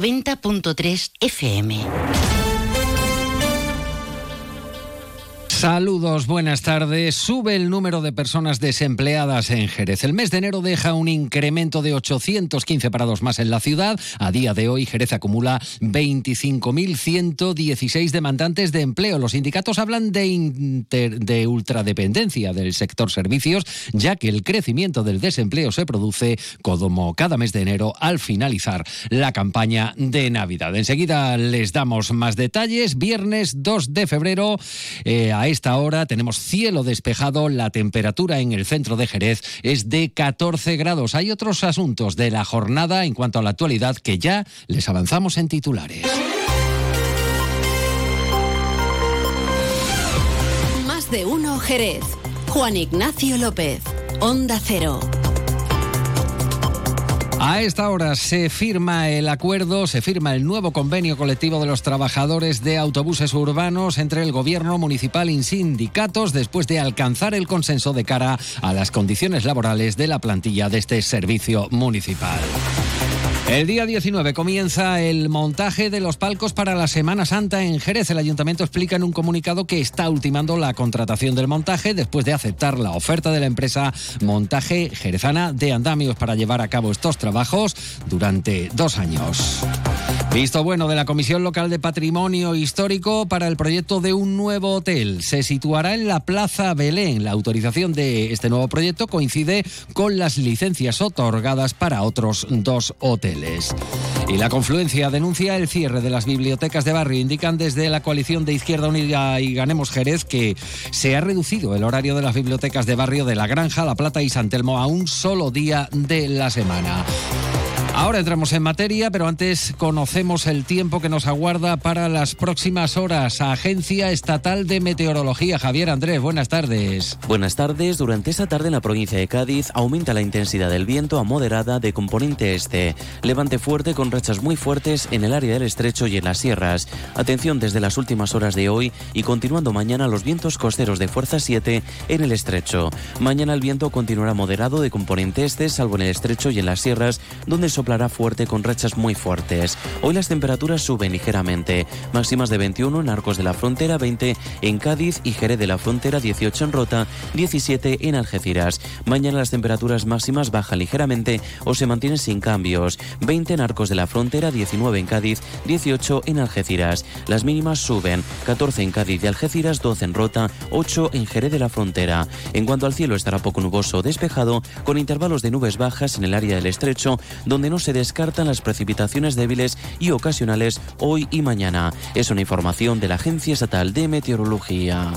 90.3 FM. Saludos, buenas tardes. Sube el número de personas desempleadas en Jerez. El mes de enero deja un incremento de 815 parados más en la ciudad. A día de hoy, Jerez acumula 25.116 demandantes de empleo. Los sindicatos hablan de, de ultradependencia del sector servicios, ya que el crecimiento del desempleo se produce como cada mes de enero al finalizar la campaña de Navidad. Enseguida les damos más detalles. Viernes 2 de febrero. Eh, esta hora tenemos cielo despejado, la temperatura en el centro de Jerez es de 14 grados. Hay otros asuntos de la jornada en cuanto a la actualidad que ya les avanzamos en titulares. Más de uno Jerez. Juan Ignacio López, Onda Cero. A esta hora se firma el acuerdo, se firma el nuevo convenio colectivo de los trabajadores de autobuses urbanos entre el gobierno municipal y sindicatos después de alcanzar el consenso de cara a las condiciones laborales de la plantilla de este servicio municipal. El día 19 comienza el montaje de los palcos para la Semana Santa en Jerez. El ayuntamiento explica en un comunicado que está ultimando la contratación del montaje después de aceptar la oferta de la empresa Montaje Jerezana de Andamios para llevar a cabo estos trabajos durante dos años. Visto bueno de la Comisión Local de Patrimonio Histórico para el proyecto de un nuevo hotel. Se situará en la Plaza Belén. La autorización de este nuevo proyecto coincide con las licencias otorgadas para otros dos hoteles. Y la confluencia denuncia el cierre de las bibliotecas de barrio. Indican desde la coalición de Izquierda Unida y Ganemos Jerez que se ha reducido el horario de las bibliotecas de barrio de La Granja, La Plata y San Telmo a un solo día de la semana. Ahora entramos en materia, pero antes conocemos el tiempo que nos aguarda para las próximas horas. Agencia Estatal de Meteorología. Javier Andrés, buenas tardes. Buenas tardes. Durante esta tarde en la provincia de Cádiz aumenta la intensidad del viento a moderada de componente este. Levante fuerte con rachas muy fuertes en el área del estrecho y en las sierras. Atención desde las últimas horas de hoy y continuando mañana los vientos costeros de fuerza 7 en el estrecho. Mañana el viento continuará moderado de componente este, salvo en el estrecho y en las sierras, donde soplará fuerte con rachas muy fuertes. Hoy las temperaturas suben ligeramente, máximas de 21 en Arcos de la Frontera, 20 en Cádiz y Jerez de la Frontera, 18 en Rota, 17 en Algeciras. Mañana las temperaturas máximas bajan ligeramente o se mantienen sin cambios, 20 en Arcos de la Frontera, 19 en Cádiz, 18 en Algeciras. Las mínimas suben, 14 en Cádiz y Algeciras, 12 en Rota, 8 en Jerez de la Frontera. En cuanto al cielo estará poco nuboso despejado, con intervalos de nubes bajas en el área del estrecho, donde no se descartan las precipitaciones débiles y ocasionales hoy y mañana. Es una información de la Agencia Estatal de Meteorología.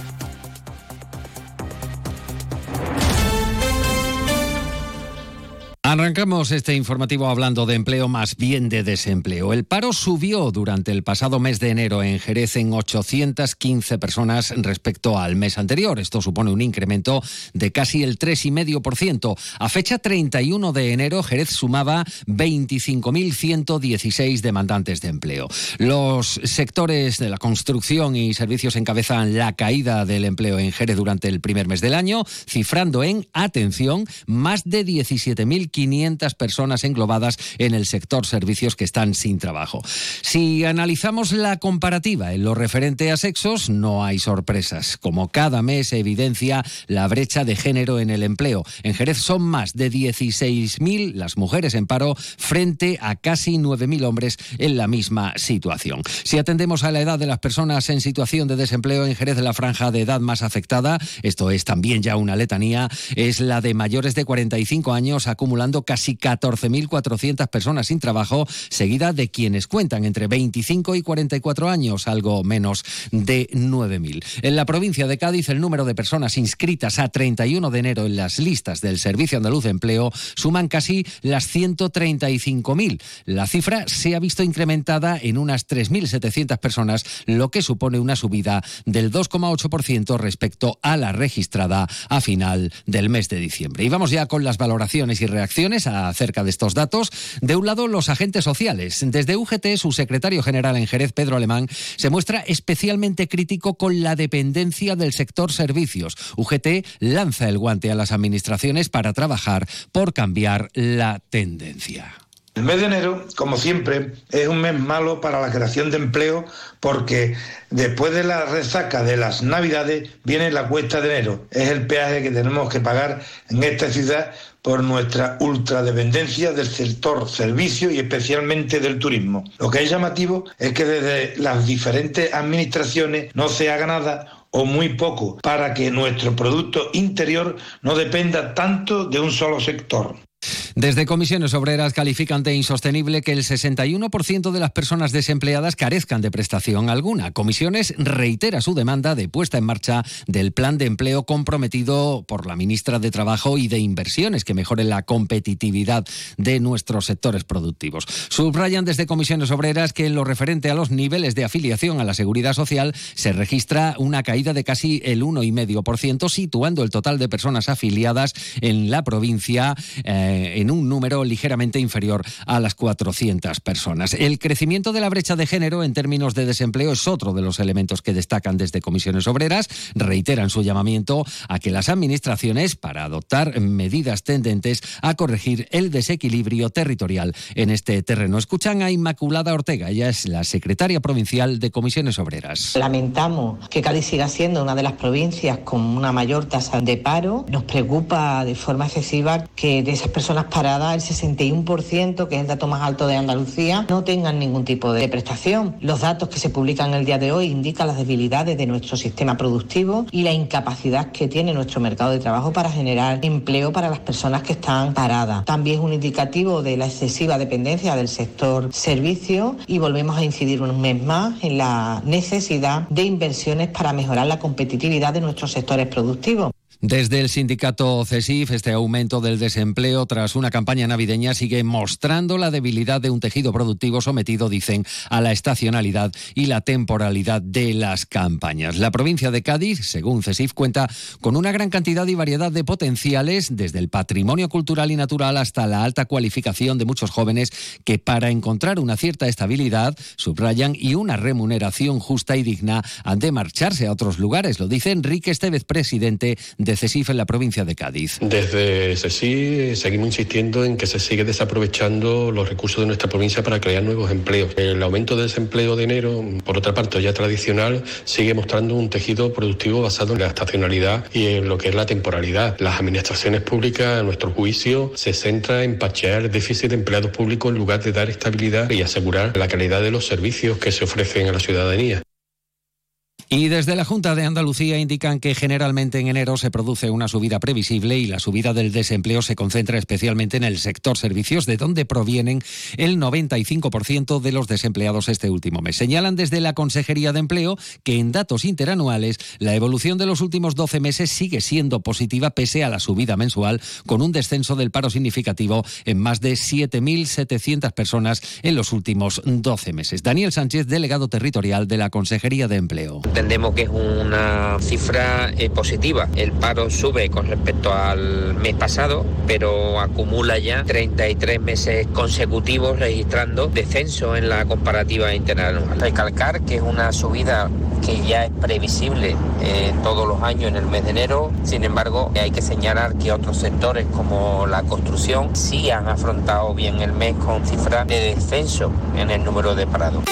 Arrancamos este informativo hablando de empleo más bien de desempleo. El paro subió durante el pasado mes de enero en Jerez en 815 personas respecto al mes anterior. Esto supone un incremento de casi el 3,5%. A fecha 31 de enero, Jerez sumaba 25.116 demandantes de empleo. Los sectores de la construcción y servicios encabezan la caída del empleo en Jerez durante el primer mes del año, cifrando en, atención, más de 17.500 500 personas englobadas en el sector servicios que están sin trabajo. Si analizamos la comparativa en lo referente a sexos, no hay sorpresas. Como cada mes evidencia la brecha de género en el empleo. En Jerez son más de 16.000 las mujeres en paro frente a casi 9.000 hombres en la misma situación. Si atendemos a la edad de las personas en situación de desempleo en Jerez, la franja de edad más afectada, esto es también ya una letanía, es la de mayores de 45 años acumulando casi 14.400 personas sin trabajo, seguida de quienes cuentan entre 25 y 44 años, algo menos de 9.000. En la provincia de Cádiz, el número de personas inscritas a 31 de enero en las listas del Servicio Andaluz de Empleo suman casi las 135.000. La cifra se ha visto incrementada en unas 3.700 personas, lo que supone una subida del 2,8% respecto a la registrada a final del mes de diciembre. Y vamos ya con las valoraciones y reacciones acerca de estos datos. De un lado, los agentes sociales. Desde UGT, su secretario general en Jerez, Pedro Alemán, se muestra especialmente crítico con la dependencia del sector servicios. UGT lanza el guante a las administraciones para trabajar por cambiar la tendencia. El mes de enero, como siempre, es un mes malo para la creación de empleo porque después de la resaca de las navidades viene la cuesta de enero. Es el peaje que tenemos que pagar en esta ciudad por nuestra ultradependencia del sector servicio y especialmente del turismo. Lo que es llamativo es que desde las diferentes administraciones no se haga nada o muy poco para que nuestro Producto Interior no dependa tanto de un solo sector. Desde Comisiones Obreras califican de insostenible que el 61% de las personas desempleadas carezcan de prestación alguna. Comisiones reitera su demanda de puesta en marcha del plan de empleo comprometido por la ministra de Trabajo y de Inversiones que mejore la competitividad de nuestros sectores productivos. Subrayan desde Comisiones Obreras que en lo referente a los niveles de afiliación a la seguridad social se registra una caída de casi el 1,5%, situando el total de personas afiliadas en la provincia eh, en un número ligeramente inferior a las 400 personas. El crecimiento de la brecha de género en términos de desempleo es otro de los elementos que destacan desde comisiones obreras. Reiteran su llamamiento a que las administraciones para adoptar medidas tendentes a corregir el desequilibrio territorial en este terreno. Escuchan a Inmaculada Ortega, ella es la secretaria provincial de comisiones obreras. Lamentamos que Cádiz siga siendo una de las provincias con una mayor tasa de paro. Nos preocupa de forma excesiva que de esas personas paradas, el 61%, que es el dato más alto de Andalucía, no tengan ningún tipo de prestación. Los datos que se publican el día de hoy indican las debilidades de nuestro sistema productivo y la incapacidad que tiene nuestro mercado de trabajo para generar empleo para las personas que están paradas. También es un indicativo de la excesiva dependencia del sector servicio y volvemos a incidir un mes más en la necesidad de inversiones para mejorar la competitividad de nuestros sectores productivos. Desde el sindicato CESIF, este aumento del desempleo tras una campaña navideña sigue mostrando la debilidad de un tejido productivo sometido, dicen, a la estacionalidad y la temporalidad de las campañas. La provincia de Cádiz, según CESIF, cuenta con una gran cantidad y variedad de potenciales, desde el patrimonio cultural y natural hasta la alta cualificación de muchos jóvenes que para encontrar una cierta estabilidad, subrayan, y una remuneración justa y digna, han de marcharse a otros lugares. Lo dice Enrique Estevez, presidente de CESIF en la provincia de Cádiz. Desde CESIF seguimos insistiendo en que se sigue desaprovechando los recursos de nuestra provincia para crear nuevos empleos. El aumento del desempleo de enero, por otra parte ya tradicional, sigue mostrando un tejido productivo basado en la estacionalidad y en lo que es la temporalidad. Las administraciones públicas, a nuestro juicio, se centran en pachear el déficit de empleados públicos en lugar de dar estabilidad y asegurar la calidad de los servicios que se ofrecen a la ciudadanía. Y desde la Junta de Andalucía indican que generalmente en enero se produce una subida previsible y la subida del desempleo se concentra especialmente en el sector servicios, de donde provienen el 95% de los desempleados este último mes. Señalan desde la Consejería de Empleo que en datos interanuales la evolución de los últimos 12 meses sigue siendo positiva pese a la subida mensual, con un descenso del paro significativo en más de 7.700 personas en los últimos 12 meses. Daniel Sánchez, delegado territorial de la Consejería de Empleo entendemos que es una cifra eh, positiva. El paro sube con respecto al mes pasado, pero acumula ya 33 meses consecutivos registrando descenso en la comparativa interanual. Recalcar que es una subida que ya es previsible eh, todos los años en el mes de enero. Sin embargo, hay que señalar que otros sectores como la construcción sí han afrontado bien el mes con cifras de descenso en el número de parados.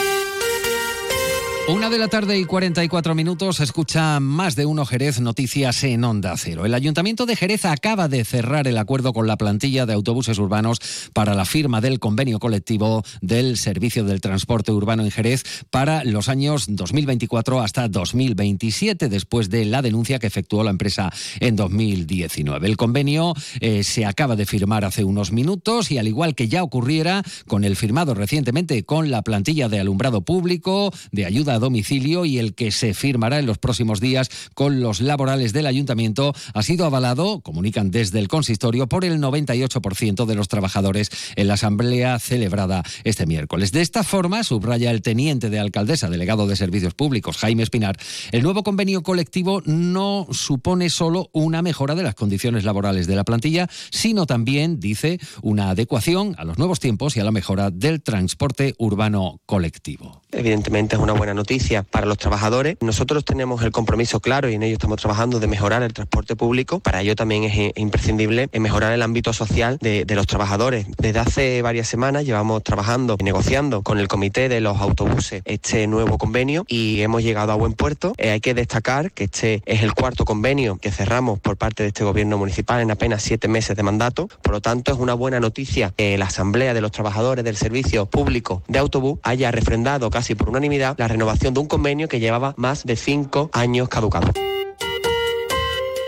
Una de la tarde y 44 minutos escucha más de uno Jerez Noticias en Onda Cero. El Ayuntamiento de Jerez acaba de cerrar el acuerdo con la plantilla de autobuses urbanos para la firma del convenio colectivo del Servicio del Transporte Urbano en Jerez para los años 2024 hasta 2027, después de la denuncia que efectuó la empresa en 2019. El convenio eh, se acaba de firmar hace unos minutos y al igual que ya ocurriera con el firmado recientemente con la plantilla de alumbrado público, de ayuda a domicilio y el que se firmará en los próximos días con los laborales del ayuntamiento ha sido avalado, comunican desde el consistorio, por el 98% de los trabajadores en la asamblea celebrada este miércoles. De esta forma, subraya el teniente de alcaldesa, delegado de Servicios Públicos, Jaime Espinar, el nuevo convenio colectivo no supone solo una mejora de las condiciones laborales de la plantilla, sino también, dice, una adecuación a los nuevos tiempos y a la mejora del transporte urbano colectivo. evidentemente es una buena noticia para los trabajadores. Nosotros tenemos el compromiso claro y en ello estamos trabajando de mejorar el transporte público. Para ello también es imprescindible mejorar el ámbito social de, los trabajadores. Desde hace varias semanas llevamos trabajando y negociando con el comité de los autobuses este nuevo convenio y hemos llegado a buen puerto. Eh, hay que destacar que este es el cuarto convenio que cerramos por parte de este gobierno municipal en apenas siete meses de mandato. Por lo tanto, es una buena noticia que la Asamblea de los Trabajadores del Servicio Público de Autobús haya refrendado casi por unanimidad la renovación de un convenio que llevaba más de cinco años caducado.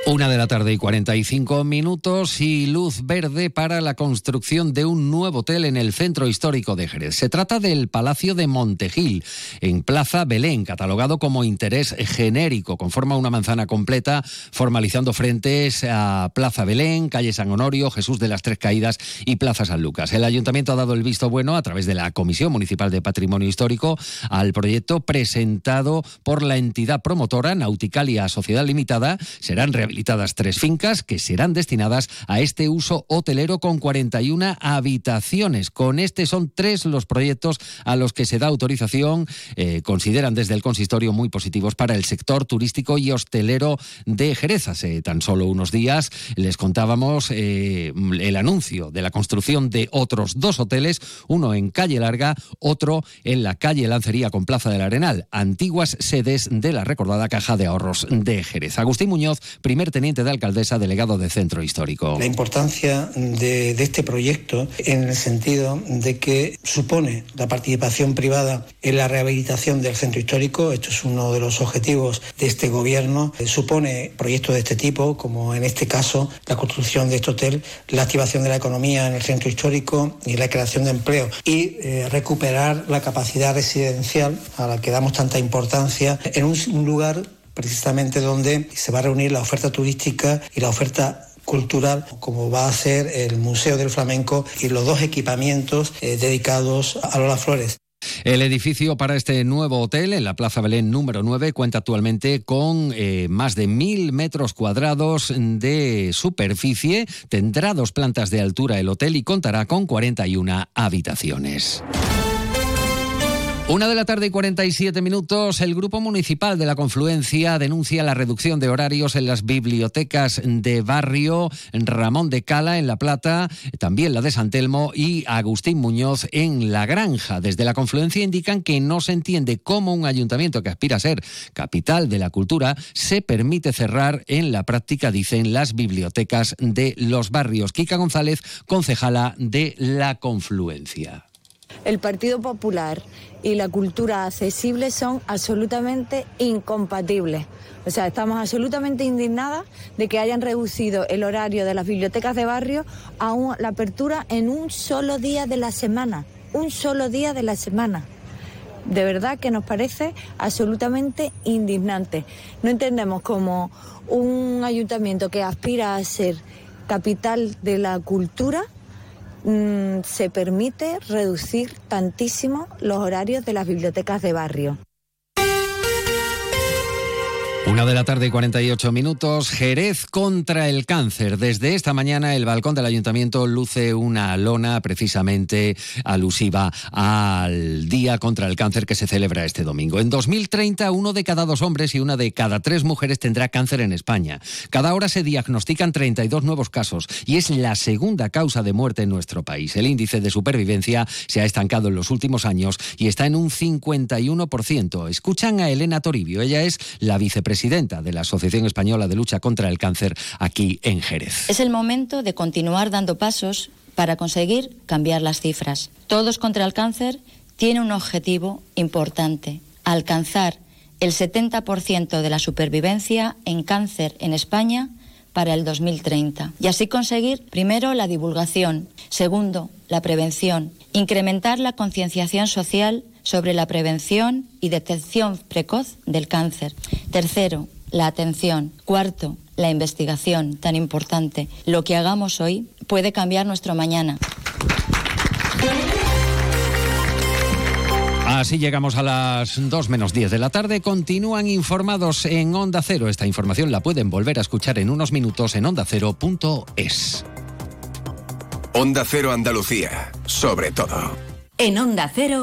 Una de la tarde y 45 minutos y luz verde para la construcción de un nuevo hotel en el centro histórico de Jerez. Se trata del Palacio de Montejil, en Plaza Belén, catalogado como interés genérico. Conforma una manzana completa, formalizando frentes a Plaza Belén, calle San Honorio, Jesús de las Tres Caídas y Plaza San Lucas. El ayuntamiento ha dado el visto bueno a través de la Comisión Municipal de Patrimonio Histórico al proyecto presentado por la entidad promotora Nauticalia Sociedad Limitada. Serán habilitadas tres fincas que serán destinadas a este uso hotelero con 41 habitaciones. Con este son tres los proyectos a los que se da autorización. Eh, consideran desde el consistorio muy positivos para el sector turístico y hostelero de Jerez. Hace tan solo unos días les contábamos eh, el anuncio de la construcción de otros dos hoteles, uno en calle Larga, otro en la calle Lancería con Plaza del Arenal, antiguas sedes de la recordada Caja de Ahorros de Jerez. Agustín Muñoz, primer teniente de alcaldesa, delegado de Centro Histórico. La importancia de, este proyecto en el sentido de que supone la participación privada en la rehabilitación del centro histórico. Esto es uno de los objetivos de este gobierno. Supone proyectos de este tipo, como en este caso la construcción de este hotel, la activación de la economía en el centro histórico y la creación de empleo y eh, recuperar la capacidad residencial a la que damos tanta importancia en un lugar precisamente donde se va a reunir la oferta turística y la oferta cultural, como va a ser el Museo del Flamenco y los dos equipamientos eh, dedicados a Lola Flores. El edificio para este nuevo hotel en la Plaza Belén número 9 cuenta actualmente con eh, más de mil metros cuadrados de superficie, tendrá dos plantas de altura el hotel y contará con 41 habitaciones. Una de la tarde y 47 minutos, el Grupo Municipal de la Confluencia denuncia la reducción de horarios en las bibliotecas de barrio Ramón de Cala en La Plata, también la de San Telmo y Agustín Muñoz en La Granja. Desde la Confluencia indican que no se entiende cómo un ayuntamiento que aspira a ser capital de la cultura se permite cerrar en la práctica, dicen las bibliotecas de los barrios. Kika González, concejala de la Confluencia. El Partido Popular y la cultura accesible son absolutamente incompatibles. O sea, estamos absolutamente indignadas de que hayan reducido el horario de las bibliotecas de barrio a la apertura en un solo día de la semana. Un solo día de la semana. De verdad que nos parece absolutamente indignante. No entendemos cómo un ayuntamiento que aspira a ser capital de la cultura Mm, se permite reducir tantísimo los horarios de las bibliotecas de barrio. Una de la tarde y 48 minutos, Jerez contra el cáncer. Desde esta mañana el balcón del ayuntamiento luce una lona precisamente alusiva al Día contra el Cáncer que se celebra este domingo. En 2030 uno de cada dos hombres y una de cada tres mujeres tendrá cáncer en España. Cada hora se diagnostican 32 nuevos casos y es la segunda causa de muerte en nuestro país. El índice de supervivencia se ha estancado en los últimos años y está en un 51%. Escuchan a Elena Toribio, ella es la vicepresidenta presidenta de la Asociación Española de Lucha contra el Cáncer aquí en Jerez. Es el momento de continuar dando pasos para conseguir cambiar las cifras. Todos contra el cáncer tiene un objetivo importante, alcanzar el 70% de la supervivencia en cáncer en España para el 2030 y así conseguir, primero, la divulgación, segundo, la prevención, incrementar la concienciación social sobre la prevención y detección precoz del cáncer. Tercero, la atención. Cuarto, la investigación, tan importante. Lo que hagamos hoy puede cambiar nuestro mañana. Así llegamos a las 2 menos 10 de la tarde. Continúan informados en Onda Cero. Esta información la pueden volver a escuchar en unos minutos en ondacero.es. Onda Cero Andalucía, sobre todo. En Onda Cero.